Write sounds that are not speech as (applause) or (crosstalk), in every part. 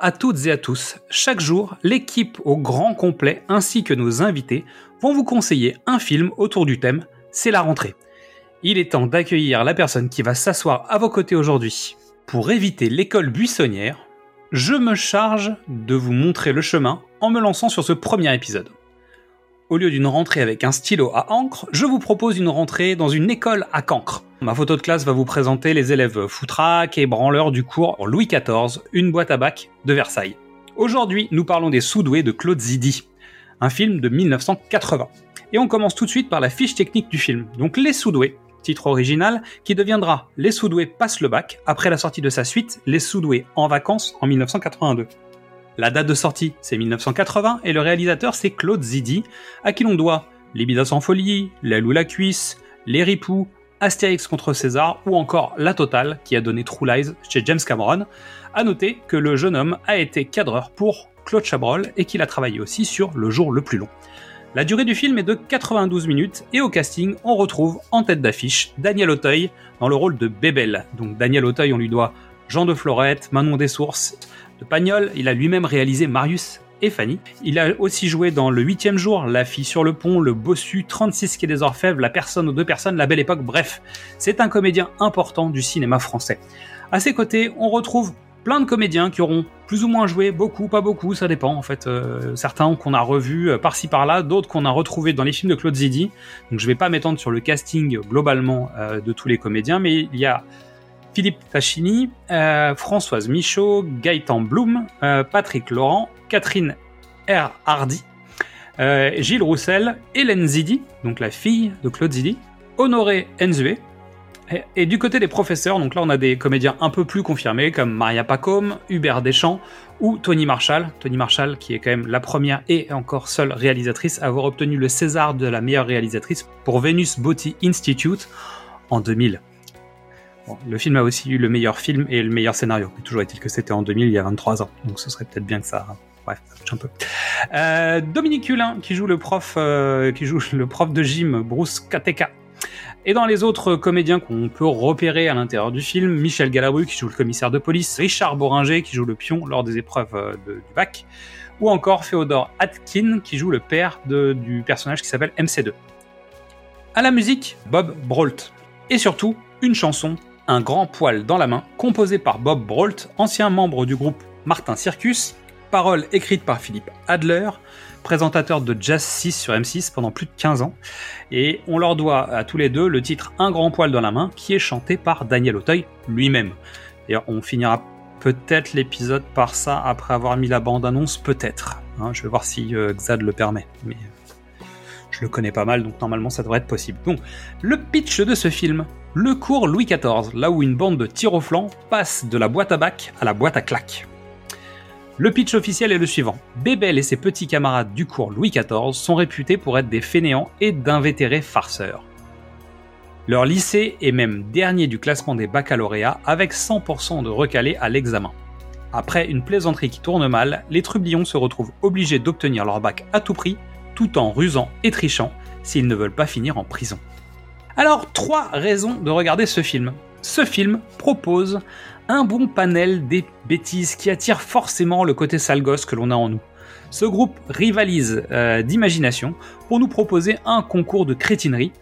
à toutes et à tous. Chaque jour, l'équipe au grand complet ainsi que nos invités vont vous conseiller un film autour du thème C'est la rentrée. Il est temps d'accueillir la personne qui va s'asseoir à vos côtés aujourd'hui. Pour éviter l'école buissonnière, je me charge de vous montrer le chemin en me lançant sur ce premier épisode. Au lieu d'une rentrée avec un stylo à encre, je vous propose une rentrée dans une école à cancre. Ma photo de classe va vous présenter les élèves foutraques et branleurs du cours Louis XIV, une boîte à bac de Versailles. Aujourd'hui, nous parlons des Soudoués de Claude Zidi, un film de 1980. Et on commence tout de suite par la fiche technique du film. Donc Les Soudoués, titre original, qui deviendra Les Soudoués passent le bac après la sortie de sa suite Les Soudoués en vacances en 1982. La date de sortie, c'est 1980, et le réalisateur, c'est Claude Zidi, à qui l'on doit Les sans folie, L'aile ou la cuisse, Les ripoux, Astérix contre César, ou encore La Totale, qui a donné True Lies chez James Cameron. À noter que le jeune homme a été cadreur pour Claude Chabrol et qu'il a travaillé aussi sur Le jour le plus long. La durée du film est de 92 minutes et au casting, on retrouve en tête d'affiche Daniel Auteuil dans le rôle de Bébel. Donc Daniel Auteuil, on lui doit Jean de Florette, Manon des Sources, de Pagnol, il a lui-même réalisé Marius et Fanny. Il a aussi joué dans Le huitième jour, La fille sur le pont, Le bossu, 36 quai des Orfèvres, La personne aux deux personnes, La belle époque, bref, c'est un comédien important du cinéma français. À ses côtés, on retrouve plein de comédiens qui auront plus ou moins joué, beaucoup, pas beaucoup, ça dépend en fait. Euh, certains qu'on a revus euh, par-ci par-là, d'autres qu'on a retrouvés dans les films de Claude Zidi. Donc je vais pas m'étendre sur le casting globalement euh, de tous les comédiens, mais il y a Philippe Tachini, euh, Françoise Michaud, Gaëtan Blum, euh, Patrick Laurent, Catherine R. Hardy, euh, Gilles Roussel, Hélène Zidi, donc la fille de Claude Zidi, Honoré Enzue. Et, du côté des professeurs, donc là on a des comédiens un peu plus confirmés comme Maria Pacôme, Hubert Deschamps ou Tony Marshall. Tony Marshall qui est quand même la première et encore seule réalisatrice à avoir obtenu le César de la meilleure réalisatrice pour Venus Beauty Institute en 2000 le film a aussi eu le meilleur film et le meilleur scénario. Mais toujours est-il que c'était en 2000, il y a 23 ans. Donc ce serait peut-être bien que ça. Bref, ça un peu. Euh, Dominique Hulin, qui joue le prof, euh, qui joue le prof de gym, Bruce Kateka. Et dans les autres comédiens qu'on peut repérer à l'intérieur du film, Michel Galabru qui joue le commissaire de police, Richard Boringer qui joue le pion lors des épreuves euh, du bac, ou encore Féodor Atkin qui joue le père du personnage qui s'appelle MC2. À la musique, Bob Brault. Et surtout, une chanson un grand poil dans la main, composé par Bob Brault, ancien membre du groupe Martin Circus, paroles écrites par Philippe Adler, présentateur de Jazz 6 sur M6 pendant plus de 15 ans, et on leur doit à tous les deux le titre Un grand poil dans la main, qui est chanté par Daniel Auteuil lui-même. D'ailleurs, on finira peut-être l'épisode par ça après avoir mis la bande-annonce, peut-être. Hein, je vais voir si euh, Xad le permet. Je le connais pas mal, donc normalement ça devrait être possible. Donc, le pitch de ce film. Le cours Louis XIV, là où une bande de tir au flanc passe de la boîte à bac à la boîte à claques. Le pitch officiel est le suivant. Bébel et ses petits camarades du cours Louis XIV sont réputés pour être des fainéants et d'invétérés farceurs. Leur lycée est même dernier du classement des baccalauréats avec 100% de recalés à l'examen. Après une plaisanterie qui tourne mal, les trublions se retrouvent obligés d'obtenir leur bac à tout prix tout en rusant et trichant s'ils ne veulent pas finir en prison. Alors, trois raisons de regarder ce film. Ce film propose un bon panel des bêtises qui attirent forcément le côté sale gosse que l'on a en nous. Ce groupe rivalise euh, d'imagination pour nous proposer un concours de crétinerie.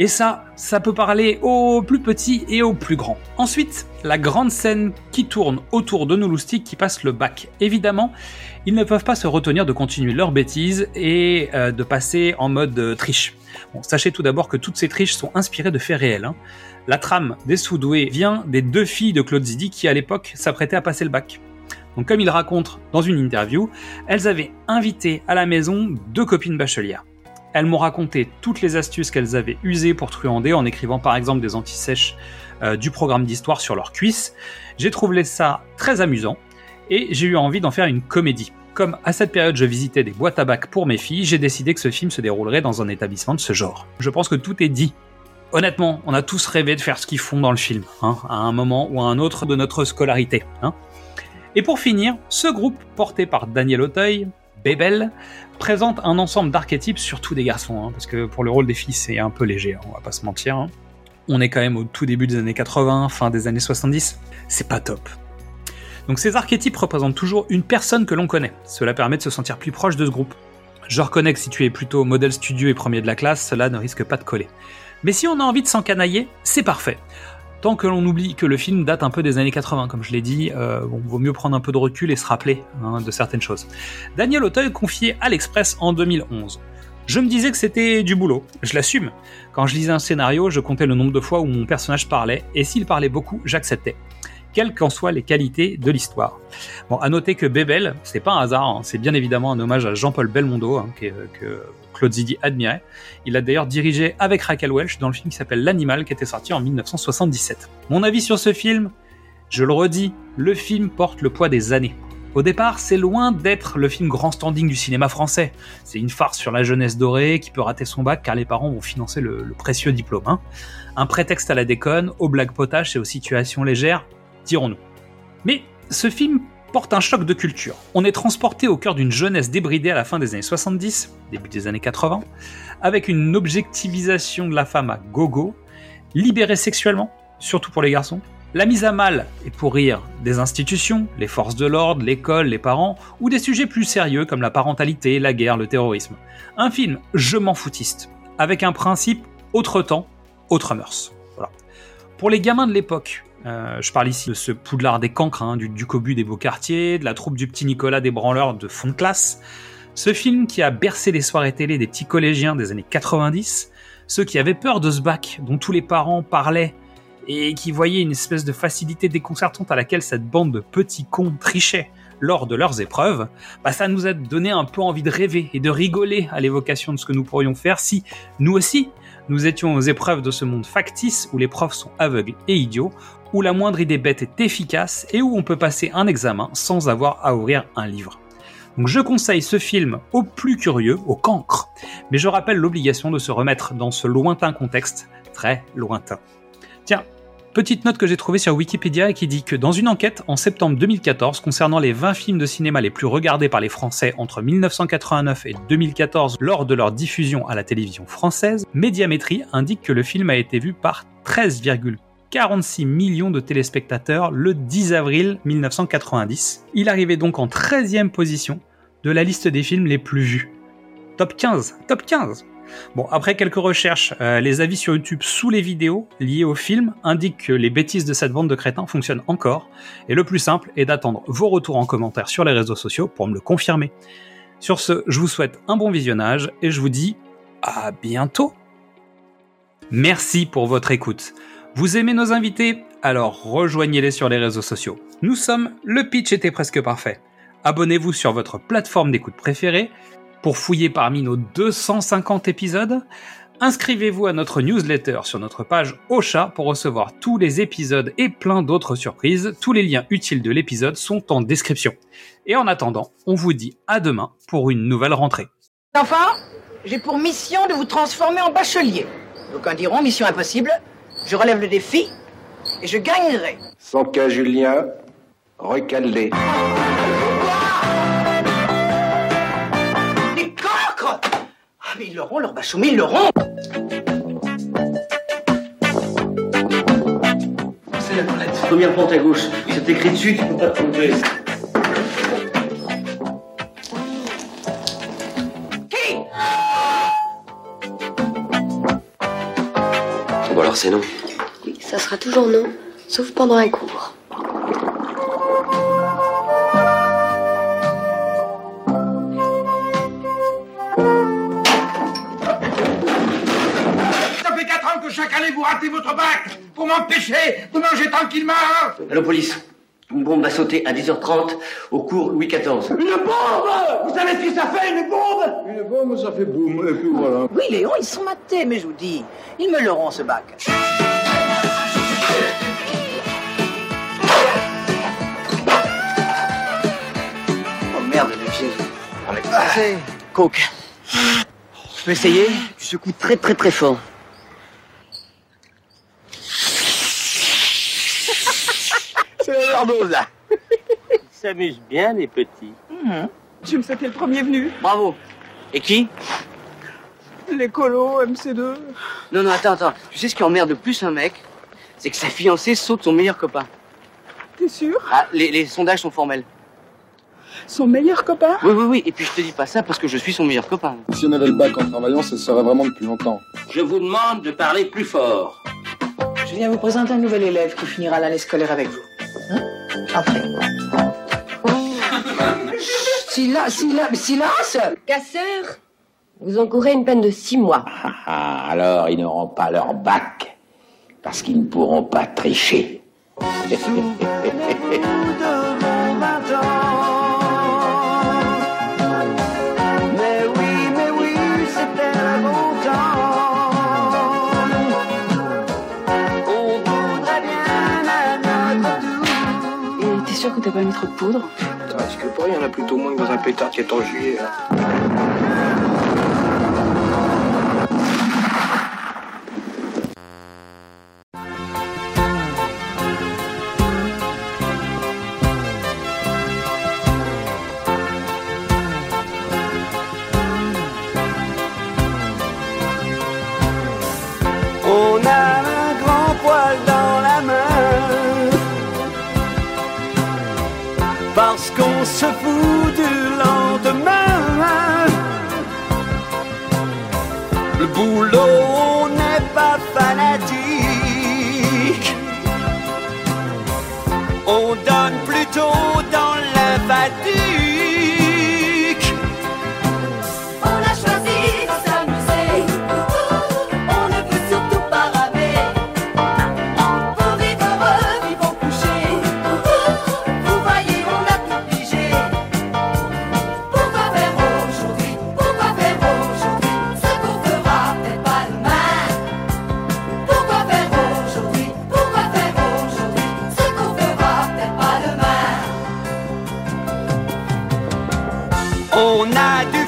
Et ça, ça peut parler aux plus petits et aux plus grands. Ensuite, la grande scène qui tourne autour de nos loustiques qui passent le bac. Évidemment, ils ne peuvent pas se retenir de continuer leurs bêtises et euh, de passer en mode euh, triche. Sachez tout d'abord que toutes ces triches sont inspirées de faits réels. Hein. La trame des Soudoués vient des deux filles de Claude Zidi qui à l'époque s'apprêtaient à passer le bac. Donc comme il raconte dans une interview, elles avaient invité à la maison deux copines bachelières. Elles m'ont raconté toutes les astuces qu'elles avaient usées pour truander en écrivant par exemple des antisèches euh, du programme d'histoire sur leurs cuisses. J'ai trouvé ça très amusant et j'ai eu envie d'en faire une comédie. Comme à cette période je visitais des boîtes à bac pour mes filles, j'ai décidé que ce film se déroulerait dans un établissement de ce genre. Je pense que tout est dit. Honnêtement, on a tous rêvé de faire ce qu'ils font dans le film, hein, à un moment ou à un autre de notre scolarité. Hein. Et pour finir, ce groupe, porté par Daniel Auteuil, Bébel, présente un ensemble d'archétypes, surtout des garçons, hein, parce que pour le rôle des filles, c'est un peu léger, on va pas se mentir. On est quand même au tout début des années 80, fin des années 70. C'est pas top. Donc ces archétypes représentent toujours une personne que l'on connaît. Cela permet de se sentir plus proche de ce groupe. Je reconnais que si tu es plutôt modèle studio et premier de la classe, cela ne risque pas de coller. Mais si on a envie de s'encanailler, c'est parfait. Tant que l'on oublie que le film date un peu des années 80, comme je l'ai dit, euh, vaut mieux prendre un peu de recul et se rappeler hein, de certaines choses. Daniel Auteuil confié à l'Express en 2011. Je me disais que c'était du boulot, je l'assume. Quand je lisais un scénario, je comptais le nombre de fois où mon personnage parlait, et s'il parlait beaucoup, j'acceptais quelles qu'en soient les qualités de l'histoire. Bon, à noter que Bébel, c'est pas un hasard, hein, c'est bien évidemment un hommage à Jean-Paul Belmondo, hein, que, Claude Zidi admirait. Il a d'ailleurs dirigé avec Raquel Welch dans le film qui s'appelle L'Animal, qui était sorti en 1977. Mon avis sur ce film, je le redis, le film porte le poids des années. Au départ, c'est loin d'être le film grand standing du cinéma français. C'est une farce sur la jeunesse dorée qui peut rater son bac car les parents vont financer le, précieux diplôme. Hein. Un prétexte à la déconne, aux blagues potaches et aux situations légères, dirons-nous. Mais ce film porte un choc de culture. On est transporté au cœur d'une jeunesse débridée à la fin des années 70, début des années 80, avec une objectivisation de la femme à gogo, libérée sexuellement, surtout pour les garçons, la mise à mal et pour rire des institutions, les forces de l'ordre, l'école, les parents, ou des sujets plus sérieux comme la parentalité, la guerre, le terrorisme. Un film je m'en foutiste, avec un principe autre temps, autre mœurs. Voilà. Pour les gamins de l'époque, euh, je parle ici de ce poudlard des cancres, hein, du, du cobu des beaux quartiers, de la troupe du petit Nicolas des branleurs de fond de classe. Ce film qui a bercé les soirées télé des petits collégiens des années 90, ceux qui avaient peur de ce bac dont tous les parents parlaient et qui voyaient une espèce de facilité déconcertante à laquelle cette bande de petits cons trichait lors de leurs épreuves, bah ça nous a donné un peu envie de rêver et de rigoler à l'évocation de ce que nous pourrions faire si, nous aussi, nous étions aux épreuves de ce monde factice où les profs sont aveugles et idiots, où la moindre idée bête est efficace et où on peut passer un examen sans avoir à ouvrir un livre. Donc je conseille ce film aux plus curieux, aux cancres, mais je rappelle l'obligation de se remettre dans ce lointain contexte, très lointain. Tiens, petite note que j'ai trouvée sur Wikipédia qui dit que dans une enquête en septembre 2014 concernant les 20 films de cinéma les plus regardés par les Français entre 1989 et 2014 lors de leur diffusion à la télévision française, Médiamétrie indique que le film a été vu par 13,4 46 millions de téléspectateurs le 10 avril 1990. Il arrivait donc en 13e position de la liste des films les plus vus. Top 15, top 15 Bon, après quelques recherches, euh, les avis sur YouTube sous les vidéos liées au film indiquent que les bêtises de cette bande de crétins fonctionnent encore, et le plus simple est d'attendre vos retours en commentaire sur les réseaux sociaux pour me le confirmer. Sur ce, je vous souhaite un bon visionnage et je vous dis à bientôt. Merci pour votre écoute. Vous aimez nos invités? Alors rejoignez-les sur les réseaux sociaux. Nous sommes Le Pitch était presque parfait. Abonnez-vous sur votre plateforme d'écoute préférée pour fouiller parmi nos 250 épisodes. Inscrivez-vous à notre newsletter sur notre page Ocha pour recevoir tous les épisodes et plein d'autres surprises. Tous les liens utiles de l'épisode sont en description. Et en attendant, on vous dit à demain pour une nouvelle rentrée. Enfin, j'ai pour mission de vous transformer en bachelier. D'aucuns diront mission impossible. Je relève le défi et je gagnerai. Sans cas Julien, recalé. Ah, mais ils l'auront, leur bachoumé, ils l'auront C'est la toilette. Première pente à gauche. C'est écrit dessus, tu peux pas te tromper. Qui? Bon alors c'est non. Oui, ça sera toujours non, sauf pendant un cours. 4 ans que chaque année vous ratez votre bac pour m'empêcher de manger tranquillement. Allô police Une bombe va sauter à 10h30 au cours Louis XIV. Une bombe Vous savez ce que ça fait, une bombe Une bombe, ça fait boum, et puis voilà. Oui, Léon, ils sont matés, mais je vous dis, ils me l'auront ce bac. Oh merde, le. On est passé. Coke. Je peux essayer? Tu secoues très très très fort. Ils s'amusent bien, les petits. Je me c'était le premier venu. Bravo. Et qui? L'écolo, MC2. Non, non, attends, attends. Tu sais ce qui emmerde le plus un mec? C'est que sa fiancée saute son meilleur copain. T'es sûr? Ah, les, les sondages sont formels. Son meilleur copain? Oui, oui, oui. Et puis je te dis pas ça parce que je suis son meilleur copain. Si on avait le bac en travaillant, ça se serait vraiment depuis longtemps. Je vous demande de parler plus fort. Je viens vous présenter un nouvel élève qui finira l'année scolaire avec vous. Hein? Entrez. Silence, silence, silence Casseur, vous encourez une peine de six mois. Ah, alors ils n'auront pas leur bac, parce qu'ils ne pourront pas tricher. (laughs) que t'as pas mis trop de poudre Est-ce que pour il y en a plutôt moins que dans un pétard qui est en juillet. Se fout du lendemain. Le boulot, n'est pas fanatique On a du flou